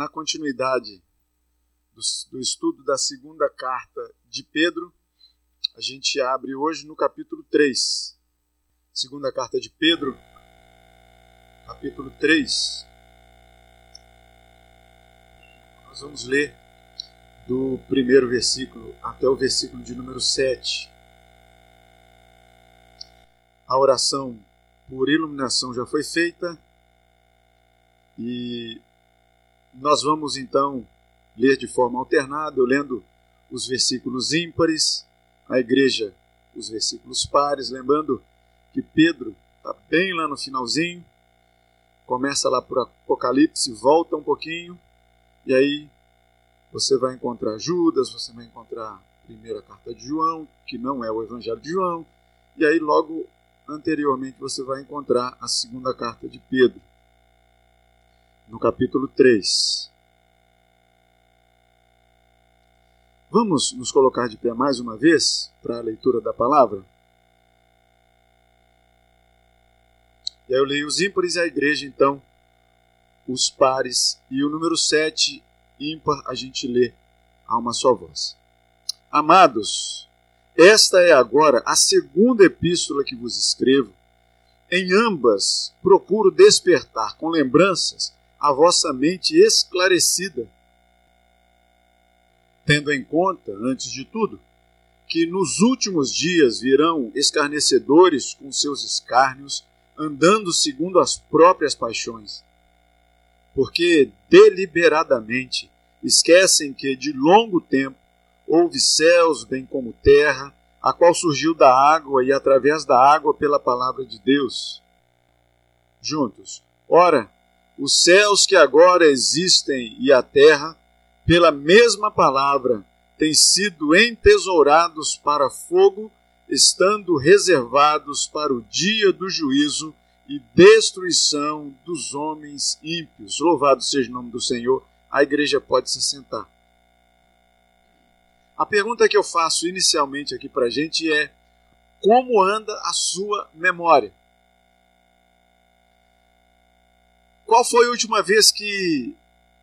na continuidade do, do, estudo da segunda carta de Pedro, a gente abre hoje no capítulo 3. Segunda carta de Pedro, capítulo 3. Nós vamos ler do primeiro versículo até o versículo de número 7. A oração por iluminação já foi feita e nós vamos então ler de forma alternada, eu lendo os versículos ímpares, a igreja os versículos pares, lembrando que Pedro está bem lá no finalzinho, começa lá por Apocalipse, volta um pouquinho, e aí você vai encontrar Judas, você vai encontrar a primeira carta de João, que não é o Evangelho de João, e aí logo anteriormente você vai encontrar a segunda carta de Pedro, no capítulo 3. Vamos nos colocar de pé mais uma vez para a leitura da palavra? E aí eu leio os ímpares e a igreja, então, os pares, e o número 7, ímpar, a gente lê a uma só voz. Amados, esta é agora a segunda epístola que vos escrevo. Em ambas procuro despertar com lembranças a vossa mente esclarecida, tendo em conta, antes de tudo, que nos últimos dias virão escarnecedores com seus escárnios, andando segundo as próprias paixões, porque deliberadamente esquecem que de longo tempo houve céus, bem como terra, a qual surgiu da água e através da água pela palavra de Deus. Juntos. Ora, os céus que agora existem e a terra, pela mesma palavra, têm sido entesourados para fogo, estando reservados para o dia do juízo e destruição dos homens ímpios. Louvado seja o nome do Senhor. A igreja pode se sentar. A pergunta que eu faço inicialmente aqui para a gente é: como anda a sua memória? Qual foi a última vez que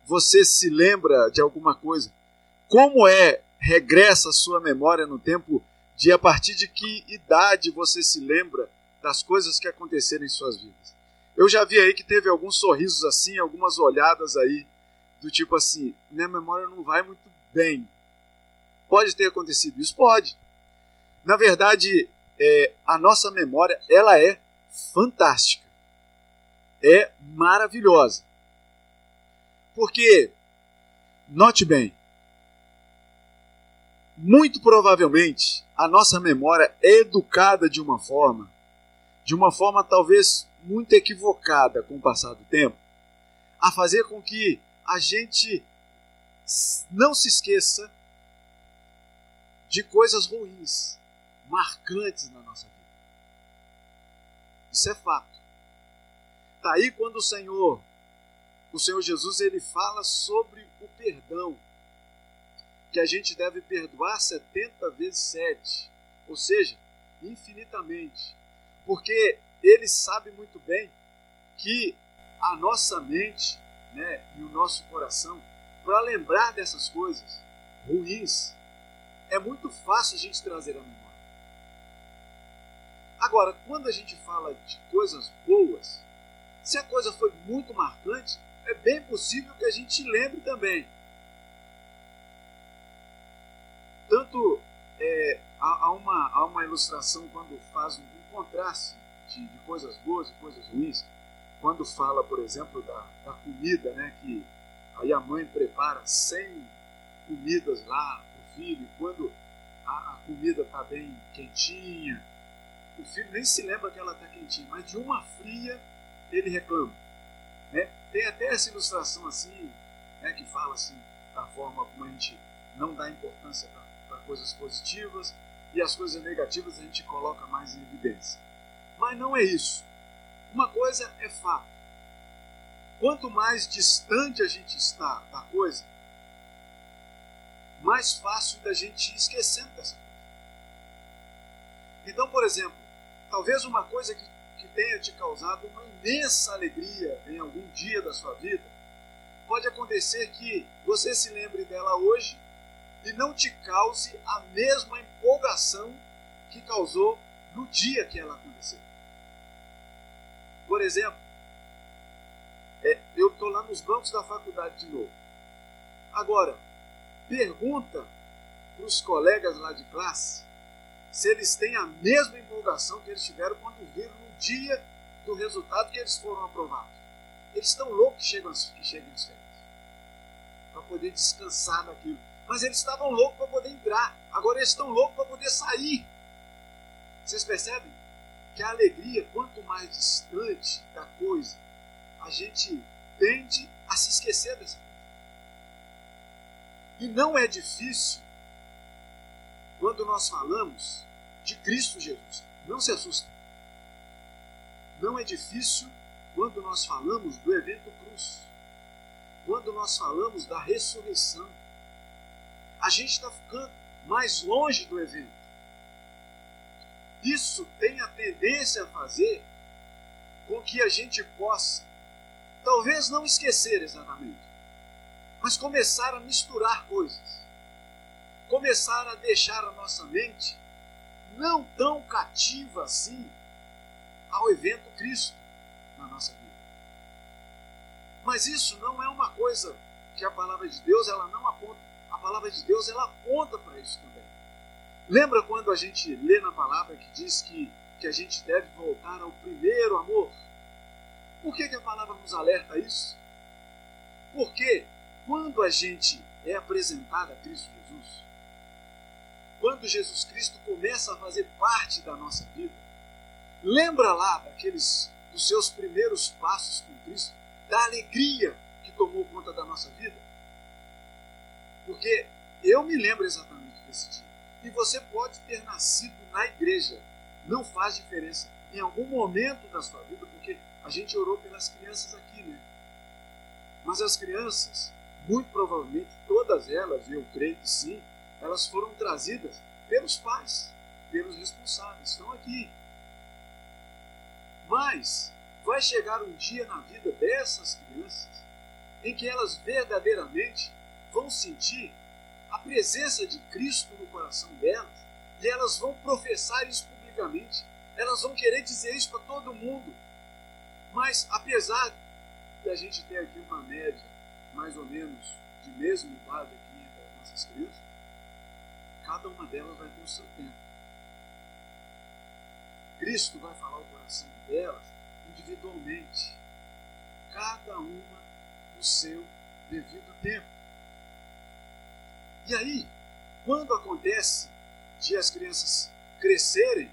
você se lembra de alguma coisa? Como é, regressa a sua memória no tempo de a partir de que idade você se lembra das coisas que aconteceram em suas vidas? Eu já vi aí que teve alguns sorrisos assim, algumas olhadas aí, do tipo assim: minha memória não vai muito bem Pode ter acontecido isso? Pode. Na verdade, é, a nossa memória ela é fantástica. É maravilhosa. Porque, note bem, muito provavelmente a nossa memória é educada de uma forma, de uma forma talvez muito equivocada com o passar do tempo, a fazer com que a gente não se esqueça de coisas ruins, marcantes na nossa vida. Isso é fato. Tá aí quando o Senhor, o Senhor Jesus, ele fala sobre o perdão, que a gente deve perdoar 70 vezes 7, ou seja, infinitamente, porque ele sabe muito bem que a nossa mente, né, e o nosso coração, para lembrar dessas coisas ruins, é muito fácil a gente trazer a memória. Agora, quando a gente fala de coisas boas, se a coisa foi muito marcante, é bem possível que a gente lembre também. Tanto é, há, há, uma, há uma ilustração quando faz um, um contraste de, de, coisas boas e coisas ruins, quando fala, por exemplo, da, da comida, né, que aí a mãe prepara 100 comidas lá filho, quando a, a comida está bem quentinha, o filho nem se lembra que ela está quentinha, mas de uma fria ele reclama. Né? Tem até essa ilustração assim, né, que fala assim, da forma como a gente não dá importância para coisas positivas e as coisas negativas a gente coloca mais em evidência. Mas não é isso. Uma coisa é fato. Quanto mais distante a gente está da coisa, mais fácil da gente ir esquecendo dessa coisa. Então, por exemplo, talvez uma coisa que, que tenha te causado uma imensa alegria em algum dia da sua vida, pode acontecer que você se lembre dela hoje e não te cause a mesma empolgação que causou no dia que ela aconteceu. Por exemplo, é, eu estou lá nos bancos da faculdade de novo. Agora, pergunta para os colegas lá de classe se eles têm a mesma empolgação que eles tiveram quando viram dia do resultado que eles foram aprovados. Eles estão loucos que chegam, que chegam as férias para poder descansar daquilo. Mas eles estavam loucos para poder entrar. Agora eles estão loucos para poder sair. Vocês percebem? Que a alegria, quanto mais distante da coisa, a gente tende a se esquecer dessa coisa. E não é difícil quando nós falamos de Cristo Jesus. Não se assusta. Não é difícil quando nós falamos do evento cruz. Quando nós falamos da ressurreição. A gente está ficando mais longe do evento. Isso tem a tendência a fazer com que a gente possa, talvez não esquecer exatamente, mas começar a misturar coisas começar a deixar a nossa mente não tão cativa assim ao evento Cristo na nossa vida. Mas isso não é uma coisa que a palavra de Deus ela não aponta. A palavra de Deus ela aponta para isso também. Lembra quando a gente lê na palavra que diz que, que a gente deve voltar ao primeiro amor? Por que, que a palavra nos alerta a isso? Porque quando a gente é apresentado a Cristo Jesus, quando Jesus Cristo começa a fazer parte da nossa vida, lembra lá daqueles dos seus primeiros passos com Cristo, da alegria que tomou conta da nossa vida? Porque eu me lembro exatamente desse dia. E você pode ter nascido na igreja, não faz diferença em algum momento da sua vida, porque a gente orou pelas crianças aqui, né? Mas as crianças, muito provavelmente todas elas, eu creio que sim, elas foram trazidas pelos pais, pelos responsáveis, estão aqui. Mas vai chegar um dia na vida dessas crianças em que elas verdadeiramente vão sentir a presença de Cristo no coração delas e elas vão professar isso publicamente. Elas vão querer dizer isso para todo mundo. Mas apesar de a gente ter aqui uma média mais ou menos de mesma idade aqui entre as nossas crianças, cada uma delas vai ter o seu tempo. Cristo vai falar o coração delas individualmente, cada uma no seu devido tempo. E aí, quando acontece de as crianças crescerem,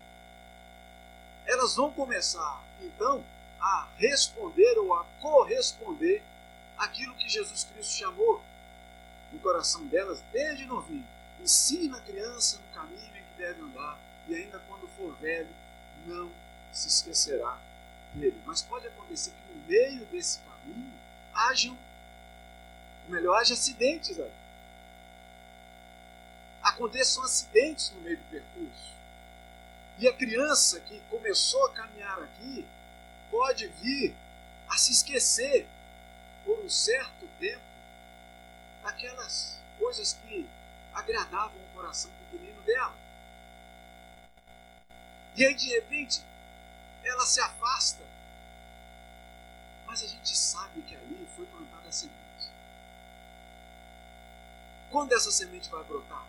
elas vão começar então a responder ou a corresponder aquilo que Jesus Cristo chamou no coração delas desde novinho Ensina a criança no caminho em que deve andar, e ainda quando for velho, não se esquecerá dele. Mas pode acontecer que no meio desse caminho hajam, ou melhor, haja acidentes aí. Aconteçam acidentes no meio do percurso. E a criança que começou a caminhar aqui pode vir a se esquecer por um certo tempo daquelas coisas que agradavam o coração pequenino dela. E aí, de repente, ela se afasta. Mas a gente sabe que ali foi plantada a semente. Quando essa semente vai brotar?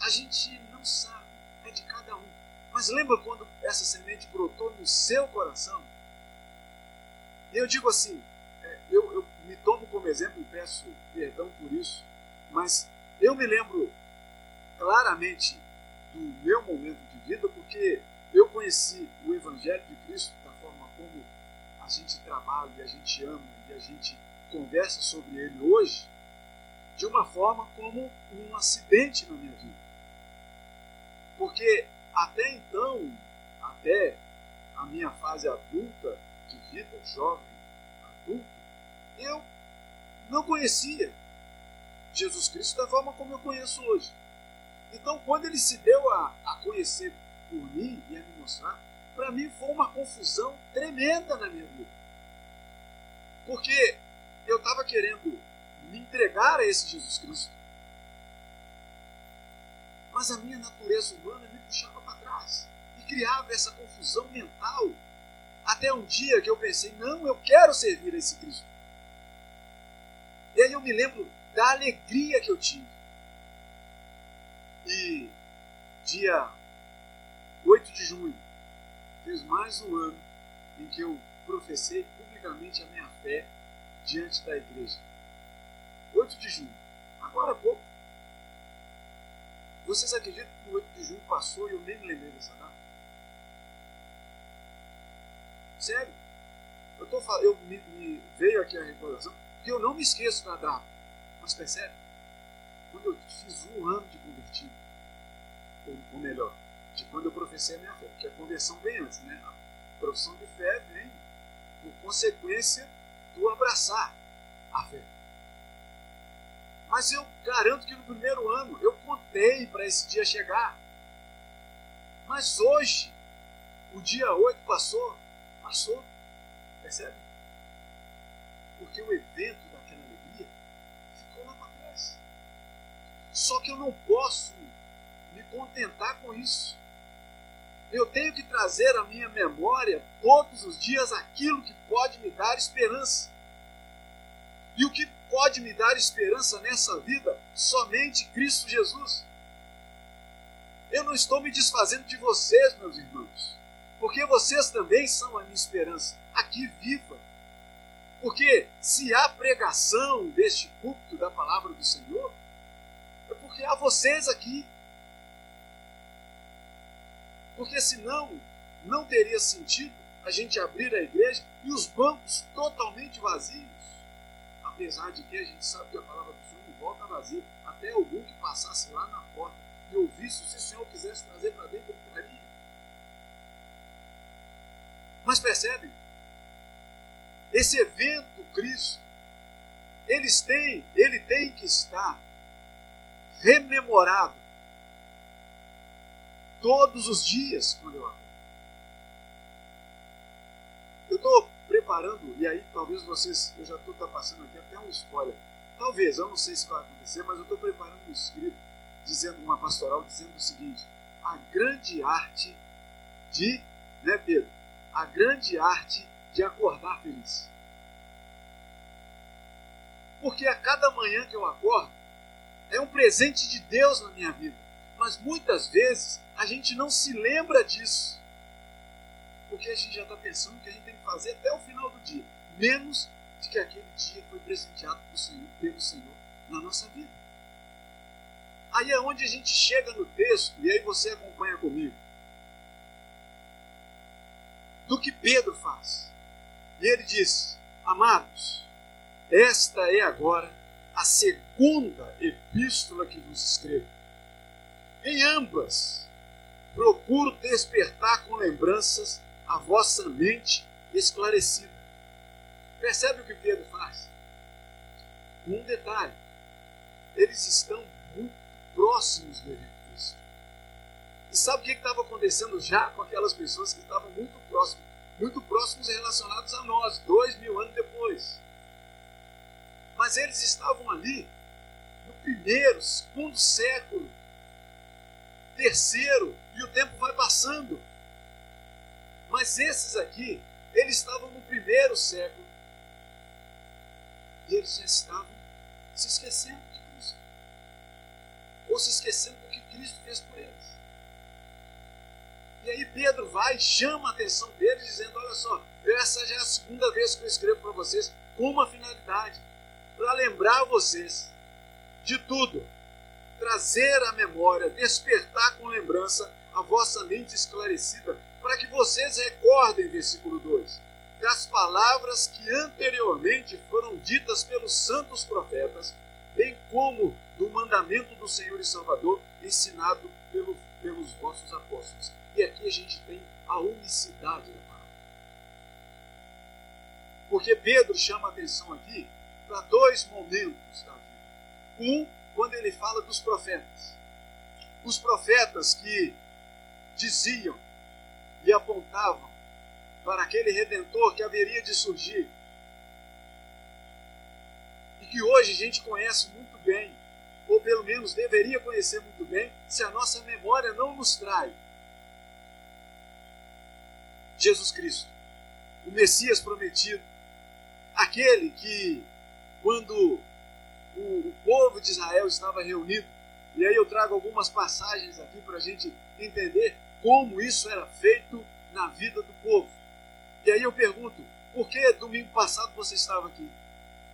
A gente não sabe, é de cada um. Mas lembra quando essa semente brotou no seu coração? E eu digo assim, é, eu, eu me tomo como exemplo e peço perdão por isso, mas eu me lembro claramente do meu momento de vida, porque eu conheci o Evangelho de Cristo da forma como a gente trabalha e a gente ama e a gente conversa sobre ele hoje, de uma forma como um acidente na minha vida. Porque até então, até a minha fase adulta de vida, jovem, adulto, eu não conhecia Jesus Cristo da forma como eu conheço hoje. Então, quando ele se deu a, a conhecer por mim e a me mostrar, para mim foi uma confusão tremenda na minha vida. Porque eu estava querendo me entregar a esse Jesus Cristo. Mas a minha natureza humana me puxava para trás e criava essa confusão mental. Até um dia que eu pensei: não, eu quero servir a esse Cristo. E aí eu me lembro da alegria que eu tive. E dia 8 de junho, fez mais um ano em que eu professei publicamente a minha fé diante da igreja. 8 de junho, agora há pouco. Vocês acreditam que o 8 de junho passou e eu nem me lembrei dessa data? Sério? Eu, tô, eu me, me veio aqui a recordação, porque eu não me esqueço da data. Mas percebe? Quando eu fiz um ano de convertido, ou, ou melhor, de quando eu professei a minha fé, porque a conversão vem antes, né? A profissão de fé vem por consequência do abraçar a fé. Mas eu garanto que no primeiro ano eu contei para esse dia chegar. Mas hoje, o dia 8 passou, passou, percebe? Porque o evento daquela alegria ficou lá para trás. Só que eu não posso me contentar com isso. Eu tenho que trazer à minha memória todos os dias aquilo que pode me dar esperança. E o que pode me dar esperança nessa vida? Somente Cristo Jesus. Eu não estou me desfazendo de vocês, meus irmãos, porque vocês também são a minha esperança, aqui viva. Porque se há pregação deste culto da palavra do Senhor, é porque há vocês aqui. Porque senão não teria sentido a gente abrir a igreja e os bancos totalmente vazios. Apesar de que a gente sabe que a palavra do Senhor não volta vazia. Até algum que passasse lá na porta e ouvisse, se o Senhor quisesse trazer para dentro, ele traria. Mas percebe? Esse evento Cristo, eles têm, ele tem que estar rememorado todos os dias quando eu acordo. Eu estou preparando, e aí talvez vocês, eu já estou tá passando aqui até um spoiler. Talvez, eu não sei se vai acontecer, mas eu estou preparando um escrito, dizendo, uma pastoral, dizendo o seguinte: a grande arte de, né, Pedro? A grande arte de acordar feliz. Porque a cada manhã que eu acordo, é um presente de Deus na minha vida. Mas muitas vezes a gente não se lembra disso. Porque a gente já está pensando que a gente tem que fazer até o final do dia. Menos de que aquele dia foi presenteado pelo Senhor, pelo Senhor na nossa vida. Aí é onde a gente chega no texto, e aí você acompanha comigo. Do que Pedro faz. E ele diz: Amados, esta é agora a segunda epístola que vos escrevo. Em ambas, procuro despertar com lembranças a vossa mente esclarecida. Percebe o que Pedro faz? Um detalhe: eles estão muito próximos do evento Cristo. E sabe o que estava acontecendo já com aquelas pessoas que estavam muito próximas? Muito próximos relacionados a nós, dois mil anos depois. Mas eles estavam ali no primeiro, segundo século terceiro, e o tempo vai passando. Mas esses aqui, eles estavam no primeiro século. E eles já estavam se esquecendo de Cristo. Ou se esquecendo do que Cristo fez por eles. E aí Pedro vai e chama a atenção deles, dizendo: Olha só, essa já é a segunda vez que eu escrevo para vocês com uma finalidade para lembrar vocês de tudo trazer à memória, despertar com lembrança a vossa mente esclarecida, para que vocês recordem, versículo 2, das palavras que anteriormente foram ditas pelos santos profetas, bem como do mandamento do Senhor e Salvador ensinado pelo, pelos vossos apóstolos. E aqui a gente tem a unicidade da palavra. Porque Pedro chama atenção aqui para dois momentos da vida. Um quando ele fala dos profetas. Os profetas que diziam e apontavam para aquele redentor que haveria de surgir e que hoje a gente conhece muito bem, ou pelo menos deveria conhecer muito bem, se a nossa memória não nos trai. Jesus Cristo, o Messias prometido, aquele que, quando o, o povo de Israel estava reunido, e aí eu trago algumas passagens aqui para a gente entender como isso era feito na vida do povo. E aí eu pergunto, por que domingo passado você estava aqui?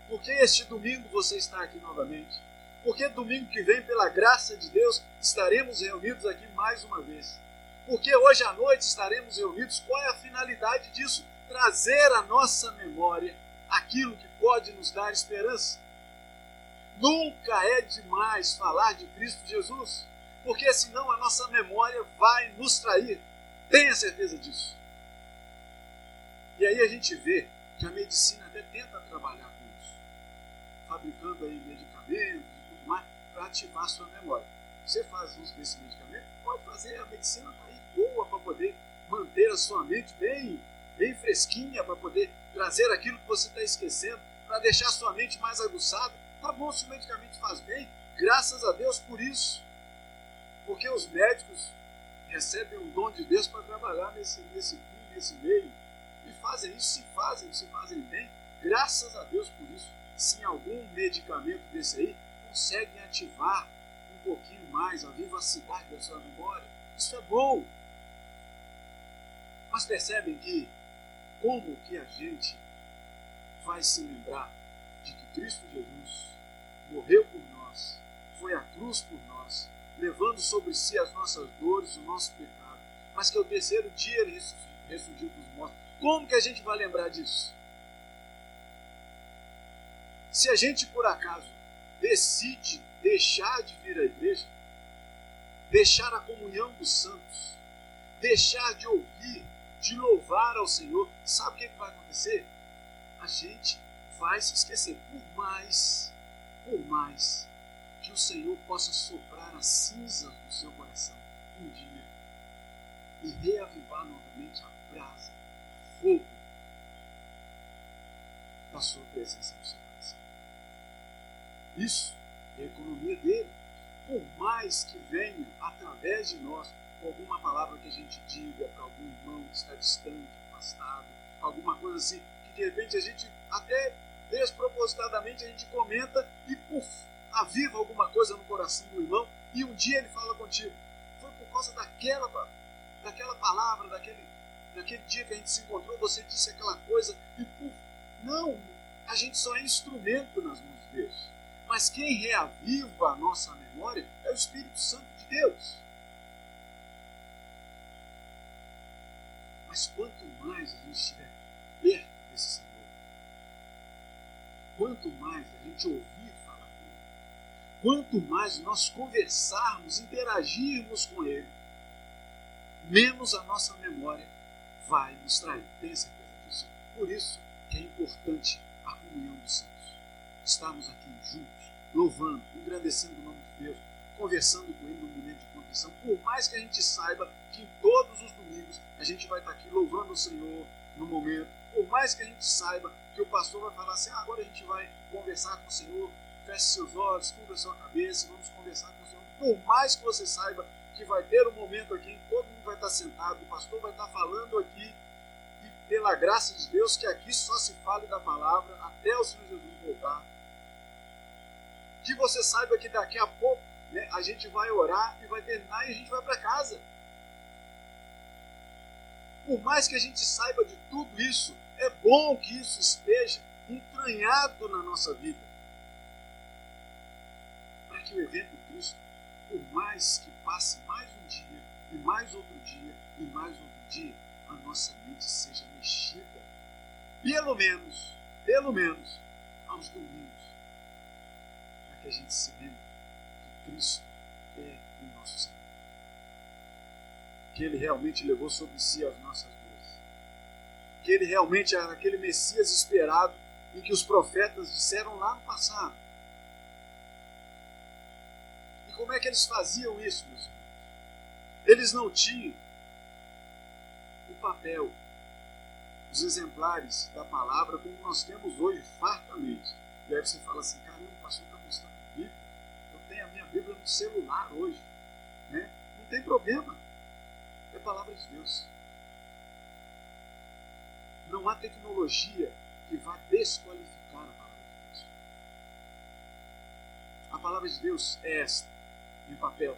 Por que este domingo você está aqui novamente? Por que domingo que vem, pela graça de Deus, estaremos reunidos aqui mais uma vez? Porque hoje à noite estaremos reunidos. Qual é a finalidade disso? Trazer à nossa memória aquilo que pode nos dar esperança. Nunca é demais falar de Cristo Jesus, porque senão a nossa memória vai nos trair. Tenha certeza disso. E aí a gente vê que a medicina até tenta trabalhar com isso, fabricando aí medicamentos e tudo mais para ativar a sua memória. Você faz uso desse medicamento, pode fazer, a medicina está aí boa para poder manter a sua mente bem, bem fresquinha, para poder trazer aquilo que você está esquecendo, para deixar a sua mente mais aguçada. Tá bom se o medicamento faz bem, graças a Deus por isso. Porque os médicos recebem o dom de Deus para trabalhar nesse, nesse fim, nesse meio. E fazem isso, se fazem, se fazem bem, graças a Deus por isso. Se algum medicamento desse aí conseguem ativar um pouquinho mais a vivacidade da sua memória, isso é bom. Mas percebem que como que a gente vai se lembrar de que Cristo Jesus morreu por nós, foi à cruz por nós, levando sobre si as nossas dores, o nosso pecado, mas que ao terceiro dia ele ressurgiu dos mortos. Como que a gente vai lembrar disso? Se a gente por acaso decide deixar de vir à igreja, deixar a comunhão dos santos, deixar de ouvir, de louvar ao Senhor, sabe o que vai acontecer? A gente vai se esquecer, por mais por mais que o Senhor possa soprar as cinzas do seu coração um dia e reavivar novamente a brasa, o fogo da sua presença no seu coração. Isso é a economia dele. Por mais que venha através de nós alguma palavra que a gente diga para algum irmão que está distante, afastado, alguma coisa assim, que de repente a gente até despropositadamente a gente comenta e puf, aviva alguma coisa no coração do irmão e um dia ele fala contigo. Foi por causa daquela, daquela palavra, daquele, daquele dia que a gente se encontrou, você disse aquela coisa e puf. Não, a gente só é instrumento nas mãos de Deus. Mas quem reaviva a nossa memória é o Espírito Santo de Deus. Mas quanto mais a gente estiver perto desse Senhor, quanto mais a gente ouvir quanto mais nós conversarmos, interagirmos com ele, menos a nossa memória vai nos trair. Tenha certeza disso. Por isso que é importante a comunhão dos santos. Estarmos aqui juntos, louvando, engrandecendo o nome de Deus, conversando com Ele no momento de condição, por mais que a gente saiba que todos os domingos a gente vai estar aqui louvando o Senhor no momento, por mais que a gente saiba que o pastor vai falar assim, ah, agora a gente vai conversar com o Senhor, feche seus olhos, cubra sua cabeça, vamos conversar com o Senhor. Por mais que você saiba que vai ter um momento aqui em que todo mundo vai estar sentado, o pastor vai estar falando aqui, e pela graça de Deus, que aqui só se fale da palavra até o Senhor Jesus voltar. Que você saiba que daqui a pouco né, a gente vai orar e vai terminar e a gente vai para casa. Por mais que a gente saiba de tudo isso, é bom que isso esteja entranhado na nossa vida. O evento Cristo, por mais que passe mais um dia, e mais outro dia, e mais outro dia, a nossa mente seja mexida. Pelo menos, pelo menos, aos domingos. Para que a gente se lembre que Cristo é o nosso Senhor. Que Ele realmente levou sobre si as nossas que ele realmente era aquele Messias esperado e que os profetas disseram lá no passado. Como é que eles faziam isso, meus irmãos? Eles não tinham o papel, os exemplares da palavra como nós temos hoje fartamente. E aí você fala assim, caramba, o pastor está mostrando Bíblia. Eu tenho a minha Bíblia no celular hoje. Né? Não tem problema. É a palavra de Deus. Não há tecnologia que vá desqualificar a palavra de Deus. A palavra de Deus é esta, em papel.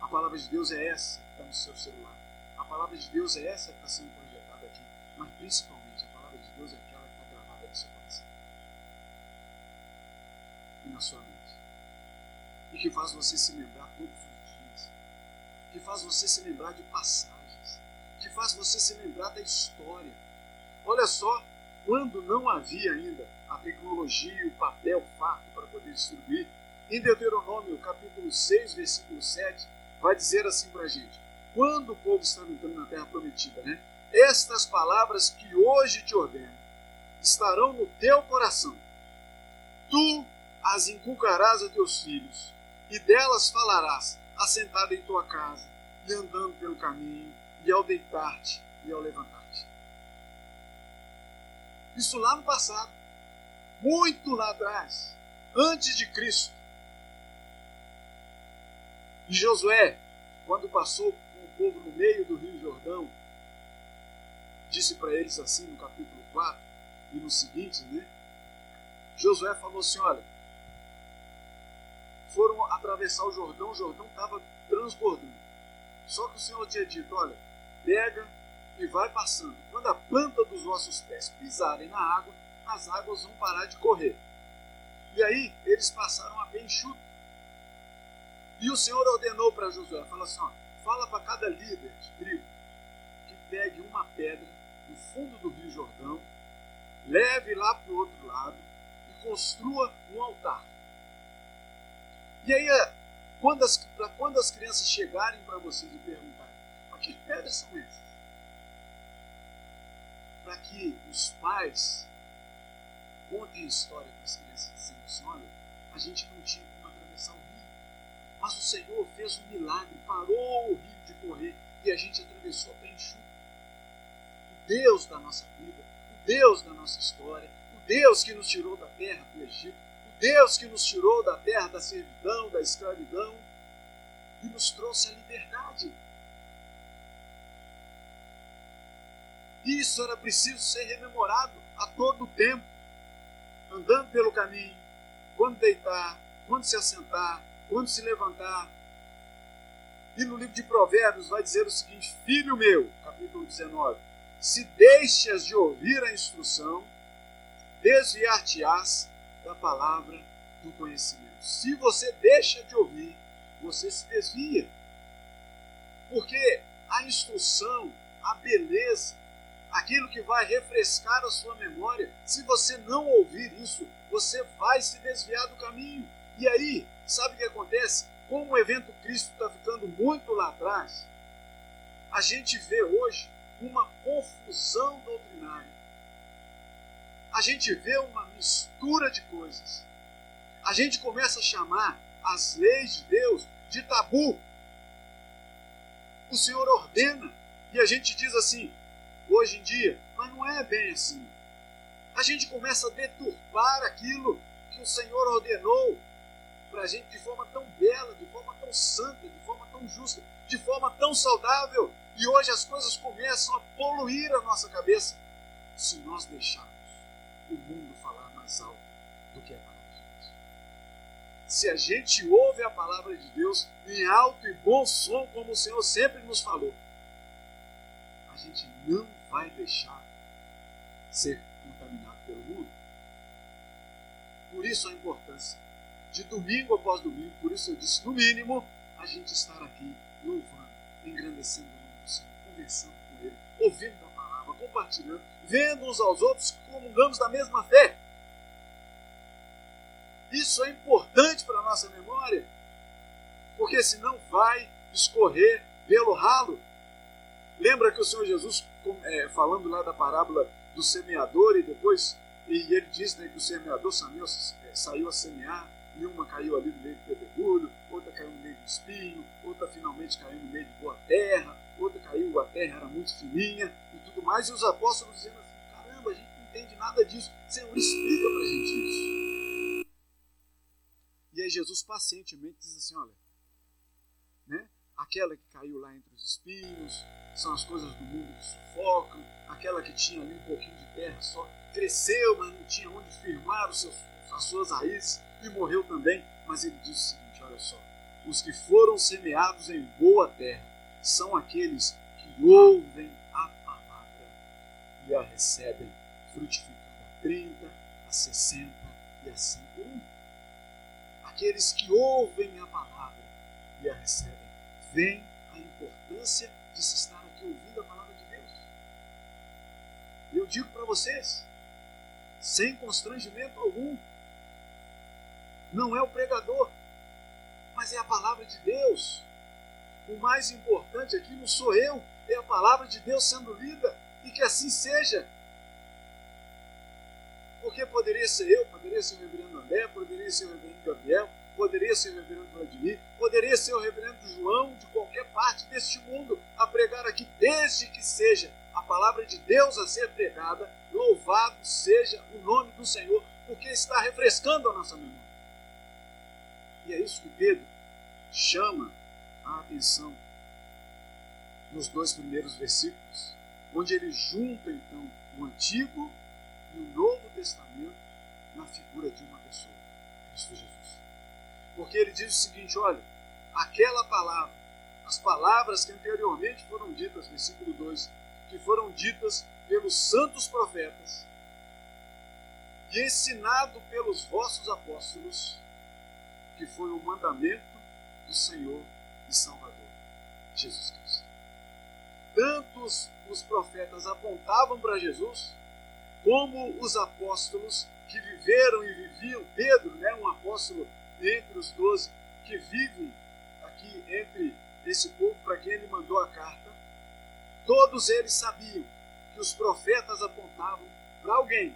A palavra de Deus é essa que está no seu celular. A palavra de Deus é essa que está sendo projetada aqui. Mas principalmente, a palavra de Deus é aquela que está gravada no seu coração e na sua mente. E que faz você se lembrar todos os dias. Que faz você se lembrar de passagens. Que faz você se lembrar da história. Olha só, quando não havia ainda a tecnologia e o papel farto para poder distribuir, em Deuteronômio capítulo 6, versículo 7, vai dizer assim para a gente: quando o povo estava entrando na terra prometida, né? Estas palavras que hoje te ordeno estarão no teu coração. Tu as inculcarás a teus filhos, e delas falarás, assentado em tua casa, e andando pelo caminho, e ao deitar-te e ao levantar-te. Isso lá no passado, muito lá atrás, antes de Cristo. E Josué, quando passou com o povo no meio do Rio Jordão, disse para eles assim no capítulo 4 e no seguinte, né? Josué falou assim: olha, foram atravessar o Jordão, o Jordão estava transbordando. Só que o Senhor tinha dito: olha, pega e vai passando. Quando a planta dos vossos pés pisarem na água, as águas vão parar de correr. E aí eles passaram a pé enxuto. E o Senhor ordenou para Josué: fala assim, ó, fala para cada líder de tribo que pegue uma pedra no fundo do Rio Jordão, leve lá para o outro lado e construa um altar. E aí, quando as, quando as crianças chegarem para vocês e perguntarem, mas que pedras são essas? Para que os pais contem a história para as crianças dizendo assim, olha, a gente não tinha mas o Senhor fez um milagre, parou o rio de correr e a gente atravessou bem enxuto. O Deus da nossa vida, o Deus da nossa história, o Deus que nos tirou da terra do Egito, Deus que nos tirou da terra da servidão, da escravidão e nos trouxe a liberdade. Isso era preciso ser rememorado a todo tempo, andando pelo caminho, quando deitar, quando se assentar, quando se levantar. E no livro de Provérbios vai dizer o seguinte: Filho meu, capítulo 19, se deixas de ouvir a instrução, desviar-te-ás da palavra do conhecimento. Se você deixa de ouvir, você se desvia. Porque a instrução, a beleza, aquilo que vai refrescar a sua memória, se você não ouvir isso, você vai se desviar do caminho. E aí, sabe o que acontece? Como o evento Cristo está ficando muito lá atrás, a gente vê hoje uma confusão doutrinária a gente vê uma mistura de coisas. A gente começa a chamar as leis de Deus de tabu. O Senhor ordena e a gente diz assim, hoje em dia, mas não é bem assim. A gente começa a deturpar aquilo que o Senhor ordenou para a gente de forma tão bela, de forma tão santa, de forma tão justa, de forma tão saudável. E hoje as coisas começam a poluir a nossa cabeça se nós deixarmos o mundo falar mais alto do que a palavra de Deus. Se a gente ouve a palavra de Deus em alto e bom som, como o Senhor sempre nos falou, a gente não vai deixar ser contaminado pelo mundo. Por isso a importância de domingo após domingo, por isso eu disse, no mínimo, a gente estar aqui louvando, engrandecendo o nome do Senhor, conversando com Ele, ouvindo a palavra, compartilhando, vendo uns aos outros, comungamos da mesma fé. Isso é importante para a nossa memória, porque senão vai escorrer pelo ralo. Lembra que o Senhor Jesus, é, falando lá da parábola do semeador, e depois e ele diz né, que o semeador saiu, é, saiu a semear, e uma caiu ali no meio do pedregulho, outra caiu no meio do espinho, outra finalmente caiu no meio de boa terra, outra caiu, a terra era muito fininha e tudo mais, e os apóstolos dizendo assim, caramba, a gente não entende nada disso. Senhor, explica para a gente isso. E aí Jesus pacientemente diz assim: olha, né? aquela que caiu lá entre os espinhos, são as coisas do mundo que sufocam, aquela que tinha ali um pouquinho de terra só, cresceu, mas não tinha onde firmar os seus, as suas raízes e morreu também. Mas ele diz o seguinte: olha só, os que foram semeados em boa terra são aqueles que ouvem a palavra e a recebem, frutificando a 30, a 60 e a 100 por um. Aqueles que ouvem a palavra e a recebem, vem a importância de se estar aqui ouvindo a palavra de Deus. Eu digo para vocês, sem constrangimento algum, não é o pregador, mas é a palavra de Deus. O mais importante aqui não sou eu, é a palavra de Deus sendo lida e que assim seja. Porque poderia ser eu, poderia ser o reverendo André, poderia ser o reverendo Gabriel, poderia ser o reverendo Vladimir, poderia ser o reverendo João de qualquer parte deste mundo a pregar aqui, desde que seja a palavra de Deus a ser pregada, louvado seja o nome do Senhor, porque está refrescando a nossa memória. E é isso que Pedro chama a atenção nos dois primeiros versículos, onde ele junta então o Antigo e o Novo Testamento na figura de uma pessoa, Cristo Jesus. Porque ele diz o seguinte: olha, aquela palavra, as palavras que anteriormente foram ditas, versículo 2, que foram ditas pelos santos profetas e ensinado pelos vossos apóstolos, que foi o mandamento do Senhor e Salvador, Jesus Cristo. Tantos os profetas apontavam para Jesus, como os apóstolos que viveram e viviam, Pedro, né, um apóstolo entre os doze, que vivem aqui entre esse povo para quem ele mandou a carta, todos eles sabiam que os profetas apontavam para alguém,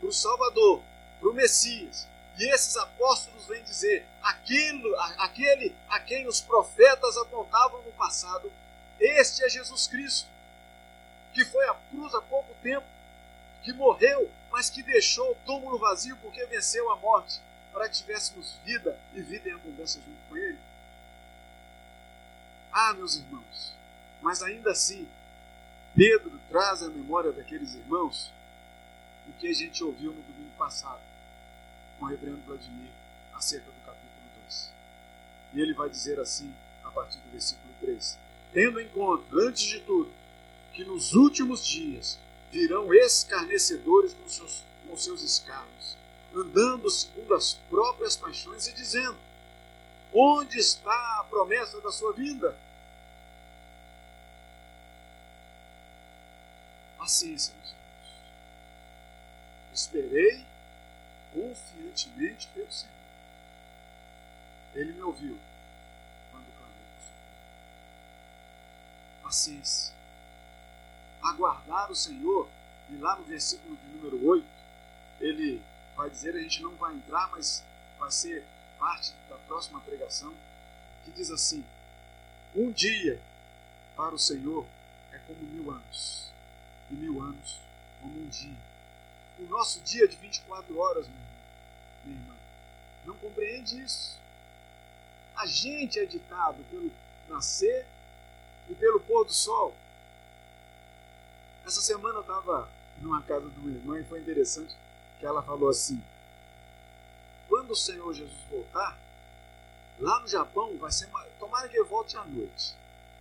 para o Salvador, para o Messias, e esses apóstolos vêm dizer: aquilo, aquele a quem os profetas apontavam no passado, este é Jesus Cristo, que foi à cruz há pouco tempo, que morreu, mas que deixou o túmulo vazio porque venceu a morte, para que tivéssemos vida e vida em abundância junto com Ele. Ah, meus irmãos, mas ainda assim, Pedro traz à memória daqueles irmãos o que a gente ouviu no domingo passado com o reverendo Vladimir acerca do capítulo 2. E ele vai dizer assim, a partir do versículo 3: Tendo em conta, antes de tudo, que nos últimos dias virão escarnecedores com seus, com seus escarros, andando segundo as próprias paixões e dizendo: Onde está a promessa da sua vinda? Paciência, meus irmãos. Esperei confiantemente pelo Senhor. Ele me ouviu quando clamei por socorro. Paciência. Aguardar o Senhor, e lá no versículo de número 8, ele vai dizer, a gente não vai entrar, mas vai ser parte da próxima pregação, que diz assim: Um dia para o Senhor é como mil anos, e mil anos como um dia o nosso dia de 24 horas, minha irmã. Não compreende isso. A gente é ditado pelo nascer e pelo pôr do sol. Essa semana eu estava numa casa de uma irmã e foi interessante que ela falou assim: quando o Senhor Jesus voltar, lá no Japão vai ser. Tomara que ele volte à noite.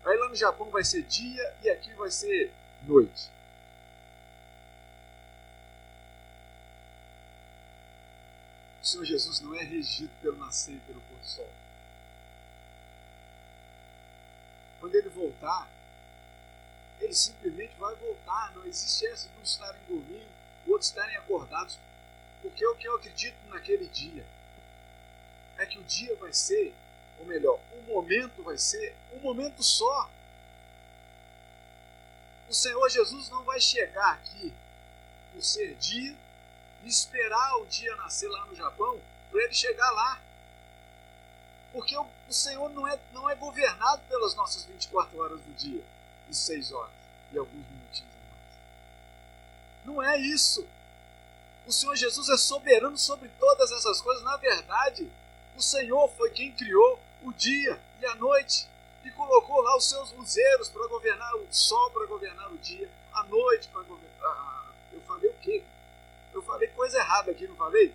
Aí lá no Japão vai ser dia e aqui vai ser noite. O Senhor Jesus não é regido pelo nascer e pelo pôr do sol. Quando ele voltar, ele simplesmente vai voltar. Não existe essa de uns estarem dormindo, outros estarem acordados. Porque o que eu acredito naquele dia é que o dia vai ser, ou melhor, o momento vai ser um momento só. O Senhor Jesus não vai chegar aqui por ser dia esperar o dia nascer lá no Japão para ele chegar lá. Porque o, o, Senhor não é, não é governado pelas nossas 24 horas do dia e 6 horas e alguns minutinhos a mais. Não é isso. O Senhor Jesus é soberano sobre todas essas coisas. Na verdade, o Senhor foi quem criou o dia e a noite e colocou lá os seus luzeiros para governar o sol, para governar o dia, errada aqui, não falei?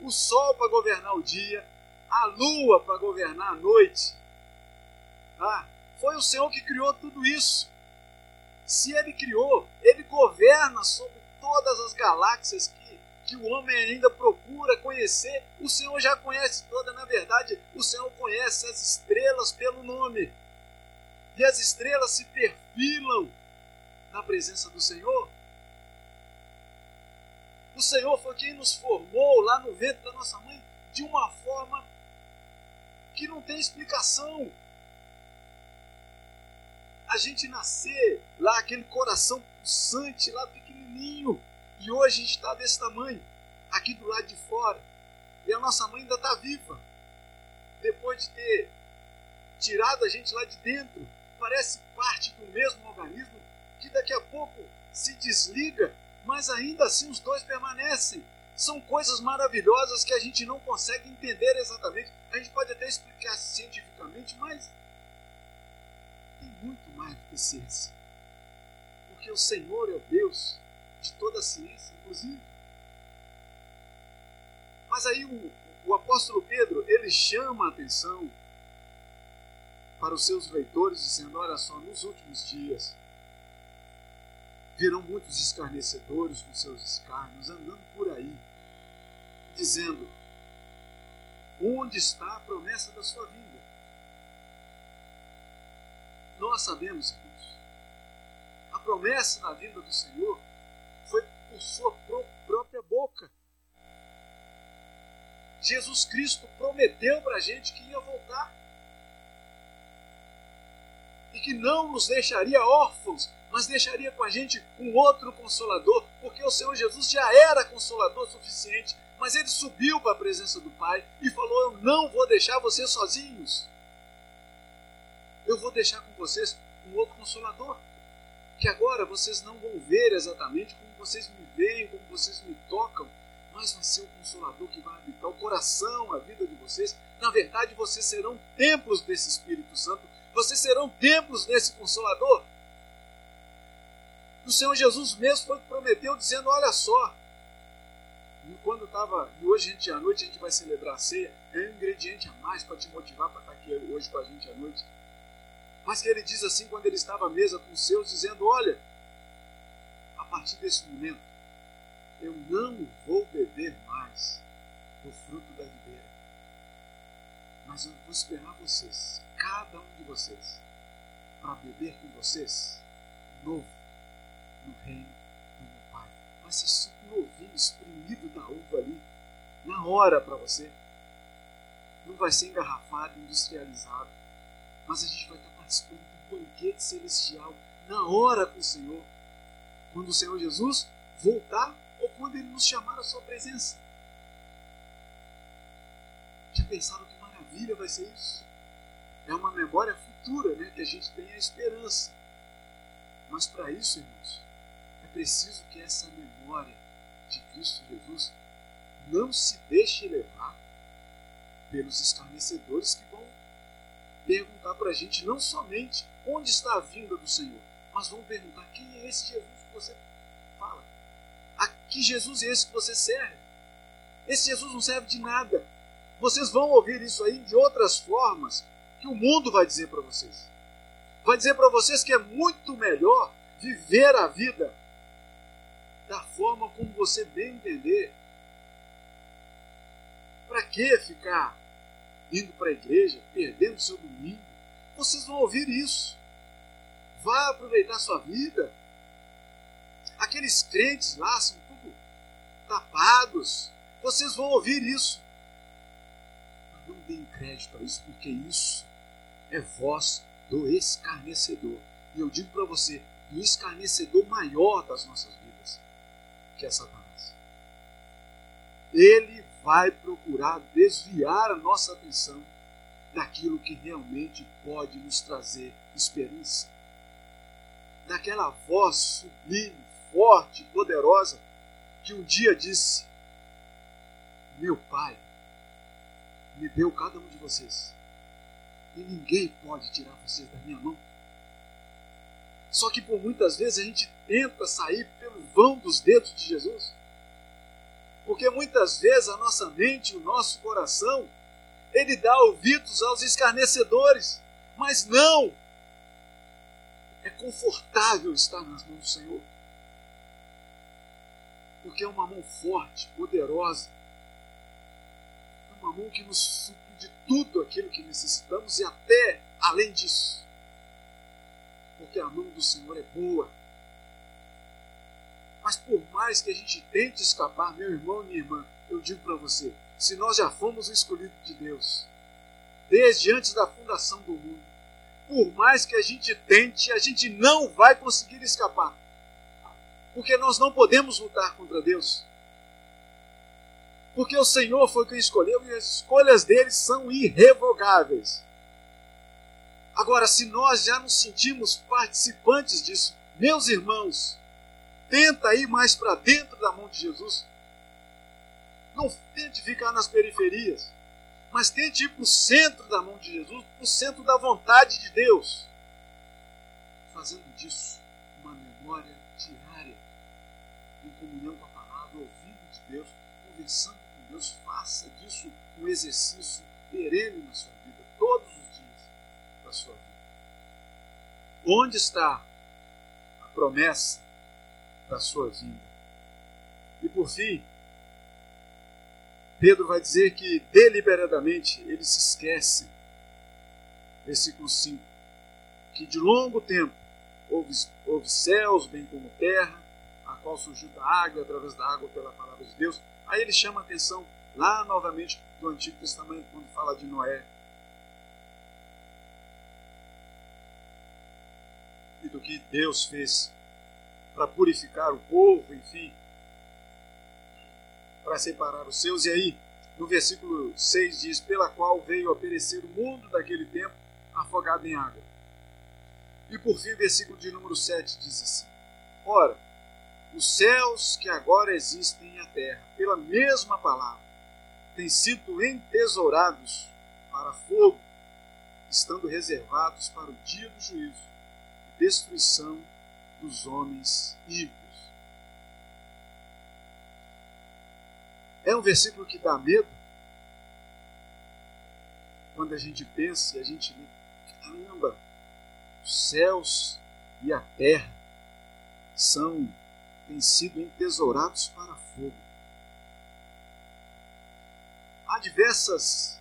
O sol para governar o dia, a lua para governar a noite. Ah, foi o Senhor que criou tudo isso. Se Ele criou, Ele governa sobre todas as galáxias que, que o homem ainda procura conhecer. O Senhor já conhece toda. Na verdade, o Senhor conhece as estrelas pelo nome. E as estrelas se perfilam na presença do Senhor. O Senhor foi quem nos formou lá no ventre da nossa mãe de uma forma que não tem explicação. A gente nascer lá, aquele coração pulsante lá pequenininho, e hoje a gente está desse tamanho, aqui do lado de fora, e a nossa mãe ainda está viva. Depois de ter tirado a gente lá de dentro, parece parte do mesmo organismo que daqui a pouco se desliga, mas ainda assim os dois permanecem. São coisas maravilhosas que a gente não consegue entender exatamente. A gente pode até explicar cientificamente, mas tem muito mais do que ciência. Porque o Senhor é o Deus de toda a ciência, inclusive. Mas aí o, o apóstolo Pedro, ele chama a atenção para os seus leitores, dizendo: Olha só, nos últimos dias virão muitos escarnecedores com seus escárnios, andando por aí, dizendo: Onde está a promessa da sua vinda? Nós sabemos, irmãos, a promessa da vinda do Senhor foi por sua própria boca. Jesus Cristo prometeu para a gente que ia voltar e que não nos deixaria órfãos, mas deixaria com a gente um outro consolador, porque o Senhor Jesus já era consolador suficiente, mas ele subiu para a presença do Pai e falou: Eu não vou deixar vocês sozinhos. Eu vou deixar com vocês um outro consolador, que agora vocês não vão ver exatamente como vocês me veem, como vocês me tocam, mas vai ser o consolador que vai habitar o coração, a vida de vocês. Na verdade, vocês serão templos desse Espírito Santo, vocês serão templos desse consolador o Senhor Jesus mesmo foi que prometeu, dizendo: Olha só, quando estava, e hoje gente à noite a gente vai celebrar a ceia, é um ingrediente a mais para te motivar para estar aqui hoje com a gente à noite. Mas que ele diz assim quando ele estava à mesa com os seus, dizendo: Olha, a partir desse momento, eu não vou beber mais do fruto da videira, mas eu vou esperar vocês, cada um de vocês, para beber com vocês novo no reino do meu Pai. Vai ser super novinho, espremido da uva ali, na hora para você. Não vai ser engarrafado, industrializado, mas a gente vai estar participando do banquete celestial na hora com o Senhor. Quando o Senhor Jesus voltar ou quando Ele nos chamar à sua presença. Já pensaram que maravilha vai ser isso? É uma memória futura, né? Que a gente tem a esperança. Mas para isso, irmãos, preciso que essa memória de Cristo Jesus não se deixe levar pelos escarnecedores que vão perguntar para a gente não somente onde está a vinda do Senhor, mas vão perguntar quem é esse Jesus que você fala. A que Jesus é esse que você serve? Esse Jesus não serve de nada. Vocês vão ouvir isso aí de outras formas que o mundo vai dizer para vocês. Vai dizer para vocês que é muito melhor viver a vida da forma como você bem entender. Para que ficar indo para a igreja, perdendo seu domingo? Vocês vão ouvir isso. Vá aproveitar sua vida. Aqueles crentes lá são tudo tapados. Vocês vão ouvir isso. Mas não deem crédito a isso, porque isso é voz do escarnecedor. E eu digo para você, do escarnecedor maior das nossas vidas que é Satanás. Ele vai procurar desviar a nossa atenção daquilo que realmente pode nos trazer esperança. Daquela voz sublime, forte, poderosa, que um dia disse: Meu pai me deu cada um de vocês, e ninguém pode tirar vocês da minha mão. Só que por muitas vezes a gente tenta sair pelo vão dos dedos de Jesus. Porque muitas vezes a nossa mente, o nosso coração, ele dá ouvidos aos escarnecedores. Mas não! É confortável estar nas mãos do Senhor. Porque é uma mão forte, poderosa. É uma mão que nos supre de tudo aquilo que necessitamos e até além disso. Porque a mão do Senhor é boa. Mas por mais que a gente tente escapar, meu irmão e minha irmã, eu digo para você, se nós já fomos o escolhido de Deus, desde antes da fundação do mundo, por mais que a gente tente, a gente não vai conseguir escapar. Porque nós não podemos lutar contra Deus. Porque o Senhor foi quem escolheu e as escolhas dele são irrevogáveis. Agora, se nós já nos sentimos participantes disso, meus irmãos, tenta ir mais para dentro da mão de Jesus. Não tente ficar nas periferias, mas tente ir para o centro da mão de Jesus, para o centro da vontade de Deus. Fazendo disso uma memória diária, em comunhão com a palavra, ouvindo de Deus, conversando com Deus. Faça disso um exercício perene na sua vida, todos os dias da sua vida. Onde está a promessa da sua vida? E por fim, Pedro vai dizer que deliberadamente ele se esquece, versículo 5, que de longo tempo houve, houve céus, bem como terra, a qual surgiu da água, através da água pela palavra de Deus. Aí ele chama a atenção lá novamente do Antigo Testamento, quando fala de Noé. E do que Deus fez para purificar o povo, enfim, para separar os seus. E aí, no versículo 6 diz: Pela qual veio a perecer o mundo daquele tempo, afogado em água. E por fim, o versículo de número 7 diz assim: Ora, os céus que agora existem e a terra, pela mesma palavra, têm sido entesourados para fogo, estando reservados para o dia do juízo e destruição dos homens ímpios. É um versículo que dá medo. Quando a gente pensa e a gente lê, caramba, os céus e a terra são têm sido entesourados para fogo. Há diversas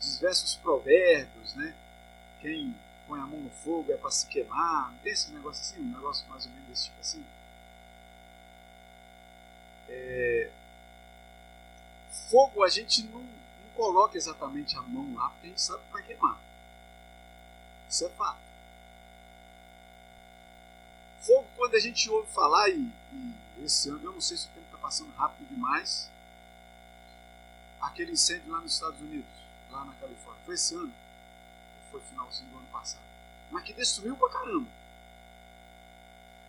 diversos provérbios, né? Quem põe a mão no fogo é para se queimar, não tem esse negócio assim, um negócio mais ou menos desse tipo assim. É, fogo a gente não, não coloca exatamente a mão lá, porque a gente sabe que vai queimar. Isso é fato. Fogo, quando a gente ouve falar, e, e esse ano, eu não sei se o tempo está passando rápido demais, aquele incêndio lá nos Estados Unidos, lá na Califórnia, foi esse ano, foi finalzinho do ano passado, mas que destruiu pra caramba.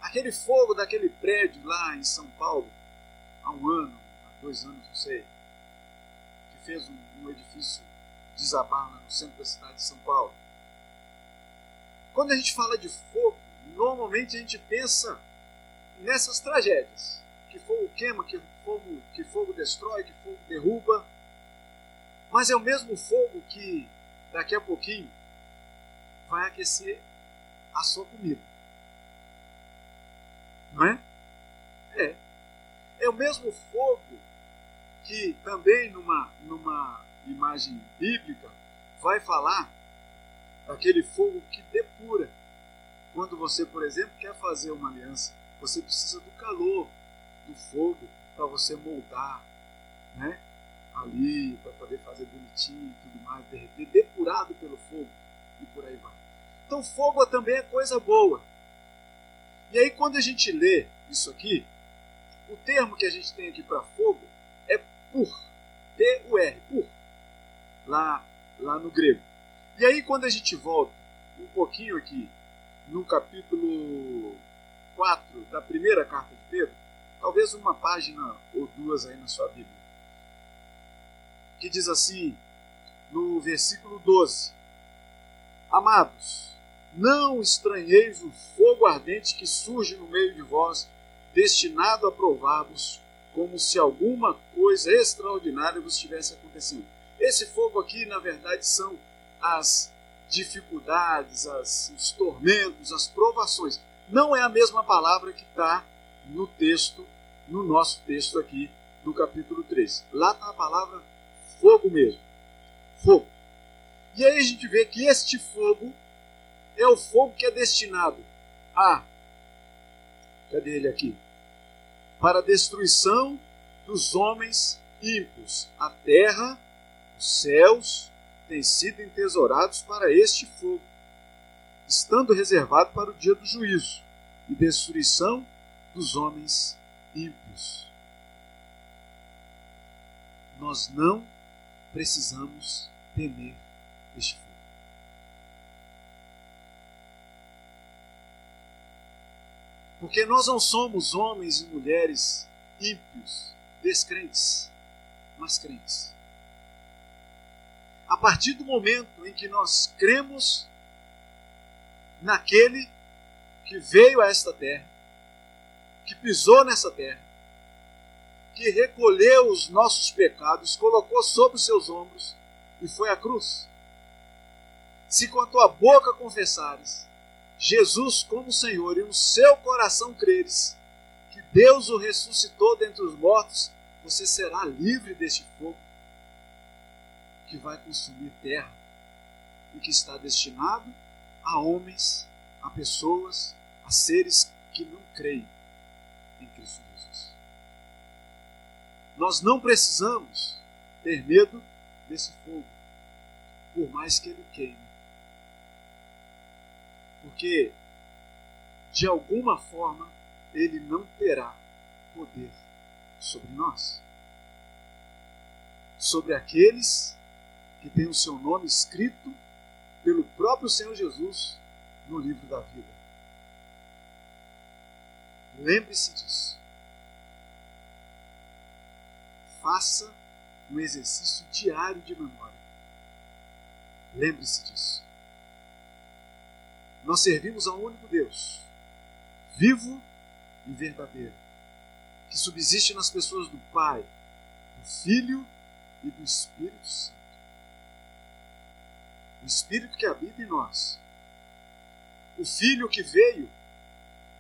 Aquele fogo daquele prédio lá em São Paulo, há um ano, há dois anos, não sei, fez um, um edifício desabar no centro da cidade de São Paulo. Quando a gente fala de fogo, normalmente a gente pensa nessas tragédias. Que fogo queima, que fogo, que fogo destrói, que fogo derruba. Mas é o mesmo fogo que daqui a pouquinho vai aquecer a sua comida. Não é? É. É o mesmo fogo que também numa, numa imagem bíblica vai falar daquele fogo que depura. Quando você, por exemplo, quer fazer uma aliança, você precisa do calor do fogo para você moldar, né? Ali, para poder fazer bonitinho e tudo mais, derreter, depurado pelo fogo e por aí vai. Então, fogo também é coisa boa. E aí, quando a gente lê isso aqui, o termo que a gente tem aqui para fogo pur, P-U-R, pur, lá, lá no grego. E aí quando a gente volta um pouquinho aqui no capítulo 4 da primeira carta de Pedro, talvez uma página ou duas aí na sua Bíblia, que diz assim, no versículo 12: Amados, não estranheis o fogo ardente que surge no meio de vós, destinado a provar-vos, como se alguma coisa extraordinária vos estivesse acontecendo. Esse fogo aqui, na verdade, são as dificuldades, as, os tormentos, as provações. Não é a mesma palavra que está no texto, no nosso texto aqui, no capítulo 3. Lá está a palavra fogo mesmo. Fogo. E aí a gente vê que este fogo é o fogo que é destinado a. Cadê ele aqui? Para a destruição dos homens ímpios. A terra, os céus, têm sido entesourados para este fogo, estando reservado para o dia do juízo e destruição dos homens ímpios. Nós não precisamos temer este fogo. Porque nós não somos homens e mulheres ímpios, descrentes, mas crentes. A partir do momento em que nós cremos naquele que veio a esta terra, que pisou nessa terra, que recolheu os nossos pecados, colocou sobre os seus ombros e foi à cruz. Se com a tua boca confessares Jesus como Senhor e no seu coração creres que Deus o ressuscitou dentre os mortos, você será livre deste fogo que vai consumir terra e que está destinado a homens, a pessoas, a seres que não creem em Cristo Jesus. Nós não precisamos ter medo desse fogo, por mais que ele queime. Porque, de alguma forma, ele não terá poder sobre nós. Sobre aqueles que têm o seu nome escrito pelo próprio Senhor Jesus no livro da vida. Lembre-se disso. Faça um exercício diário de memória. Lembre-se disso. Nós servimos ao único Deus, vivo e verdadeiro, que subsiste nas pessoas do Pai, do Filho e do Espírito Santo. O Espírito que habita em nós. O Filho que veio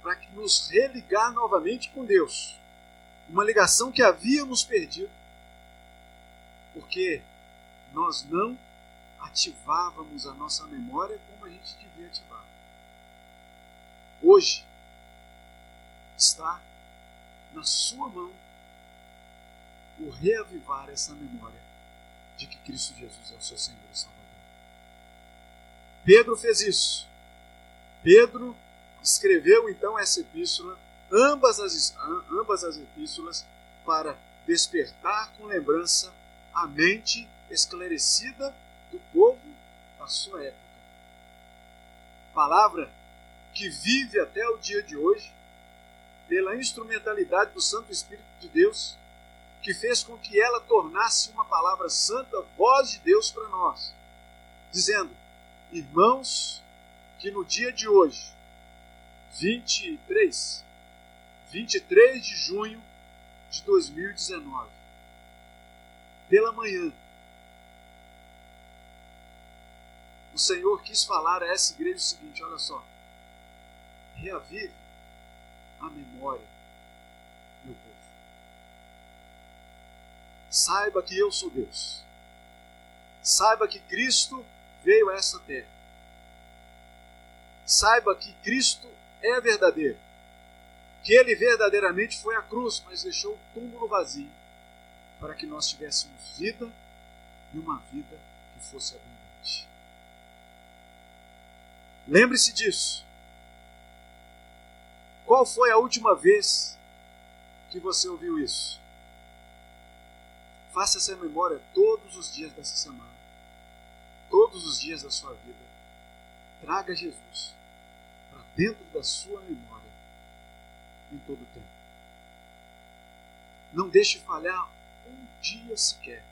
para nos religar novamente com Deus. Uma ligação que havíamos perdido, porque nós não ativávamos a nossa memória como a gente devia ativar. Hoje está na sua mão o reavivar essa memória de que Cristo Jesus é o seu Senhor e Salvador. Pedro fez isso. Pedro escreveu então essa epístola, ambas as, ambas as epístolas, para despertar com lembrança a mente esclarecida do povo da sua época. Palavra que vive até o dia de hoje, pela instrumentalidade do Santo Espírito de Deus, que fez com que ela tornasse uma palavra santa, voz de Deus para nós, dizendo: Irmãos, que no dia de hoje 23, 23 de junho de 2019, pela manhã, o Senhor quis falar a essa igreja o seguinte: olha só, reavive a memória, meu povo. Saiba que eu sou Deus. Saiba que Cristo veio a essa terra. Saiba que Cristo é verdadeiro. Que ele verdadeiramente foi à cruz, mas deixou o túmulo vazio para que nós tivéssemos vida e uma vida que fosse abundante. Lembre-se disso. Qual foi a última vez que você ouviu isso? Faça essa memória todos os dias dessa semana, todos os dias da sua vida. Traga Jesus dentro da sua memória em todo o tempo. Não deixe falhar um dia sequer.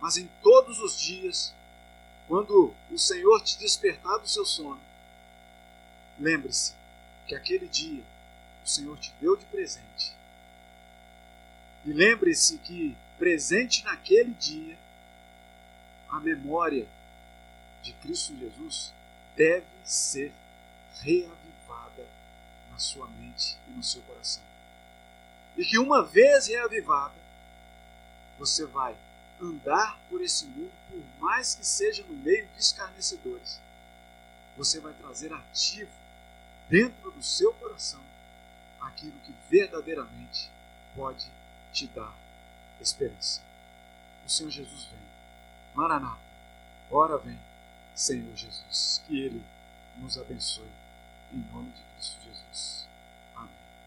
Mas em todos os dias, quando o Senhor te despertar do seu sono, lembre-se que aquele dia o Senhor te deu de presente. E lembre-se que presente naquele dia, a memória de Cristo Jesus deve ser reavivada na sua mente e no seu coração. E que uma vez reavivada, você vai andar por esse mundo, por mais que seja no meio de escarnecedores. Você vai trazer ativo dentro do seu coração aquilo que verdadeiramente pode te dar esperança. O Senhor Jesus vem. Maranata, ora vem, Senhor Jesus. Que Ele nos abençoe. Em nome de.